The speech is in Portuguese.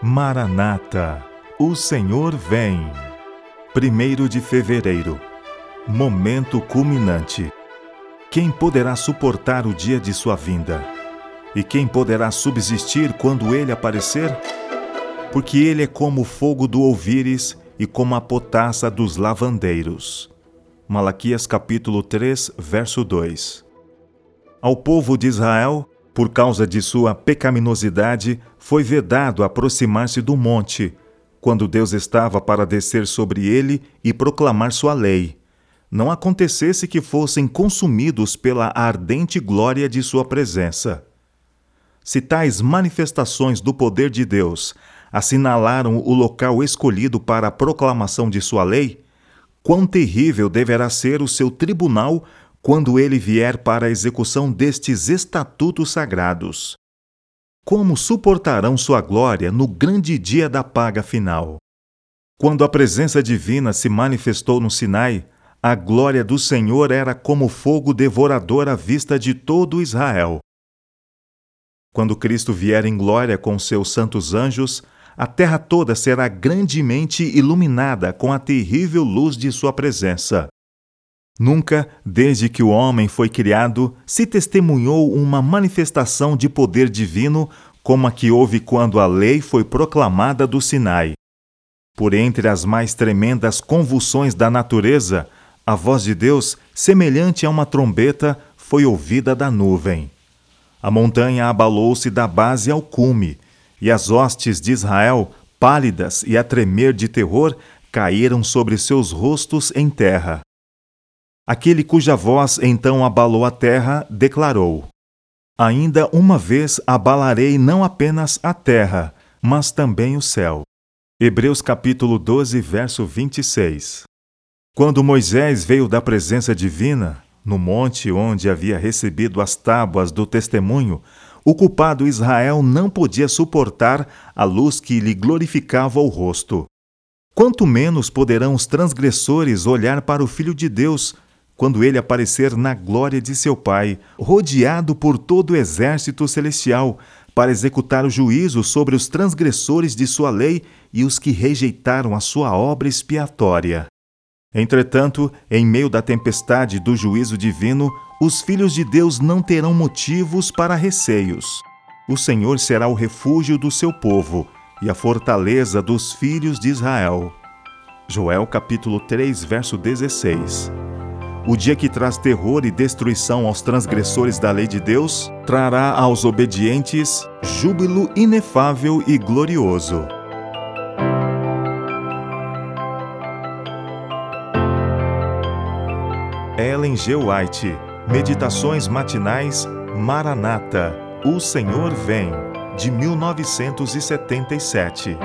Maranata, o Senhor vem. 1 de fevereiro, momento culminante. Quem poderá suportar o dia de sua vinda? E quem poderá subsistir quando ele aparecer? Porque ele é como o fogo do ouvires e como a potassa dos lavandeiros. Malaquias capítulo 3, verso 2. Ao povo de Israel, por causa de sua pecaminosidade, foi vedado aproximar-se do monte, quando Deus estava para descer sobre ele e proclamar sua lei. Não acontecesse que fossem consumidos pela ardente glória de sua presença. Se tais manifestações do poder de Deus assinalaram o local escolhido para a proclamação de sua lei, quão terrível deverá ser o seu tribunal quando ele vier para a execução destes estatutos sagrados. Como suportarão sua glória no grande dia da paga final? Quando a presença divina se manifestou no Sinai, a glória do Senhor era como fogo devorador à vista de todo Israel. Quando Cristo vier em glória com seus santos anjos, a terra toda será grandemente iluminada com a terrível luz de sua presença. Nunca, desde que o homem foi criado, se testemunhou uma manifestação de poder divino como a que houve quando a lei foi proclamada do Sinai. Por entre as mais tremendas convulsões da natureza, a voz de Deus, semelhante a uma trombeta, foi ouvida da nuvem. A montanha abalou-se da base ao cume, e as hostes de Israel, pálidas e a tremer de terror, caíram sobre seus rostos em terra. Aquele cuja voz então abalou a terra declarou: Ainda uma vez abalarei não apenas a terra, mas também o céu. Hebreus capítulo 12, verso 26. Quando Moisés veio da presença divina, no monte onde havia recebido as tábuas do testemunho, o culpado Israel não podia suportar a luz que lhe glorificava o rosto. Quanto menos poderão os transgressores olhar para o Filho de Deus, quando ele aparecer na glória de seu Pai, rodeado por todo o exército celestial, para executar o juízo sobre os transgressores de sua lei e os que rejeitaram a sua obra expiatória. Entretanto, em meio da tempestade do juízo divino, os filhos de Deus não terão motivos para receios. O Senhor será o refúgio do seu povo e a fortaleza dos filhos de Israel. Joel capítulo 3, verso 16. O dia que traz terror e destruição aos transgressores da lei de Deus, trará aos obedientes júbilo inefável e glorioso. Ellen G. White, Meditações Matinais Maranata, O Senhor Vem, de 1977.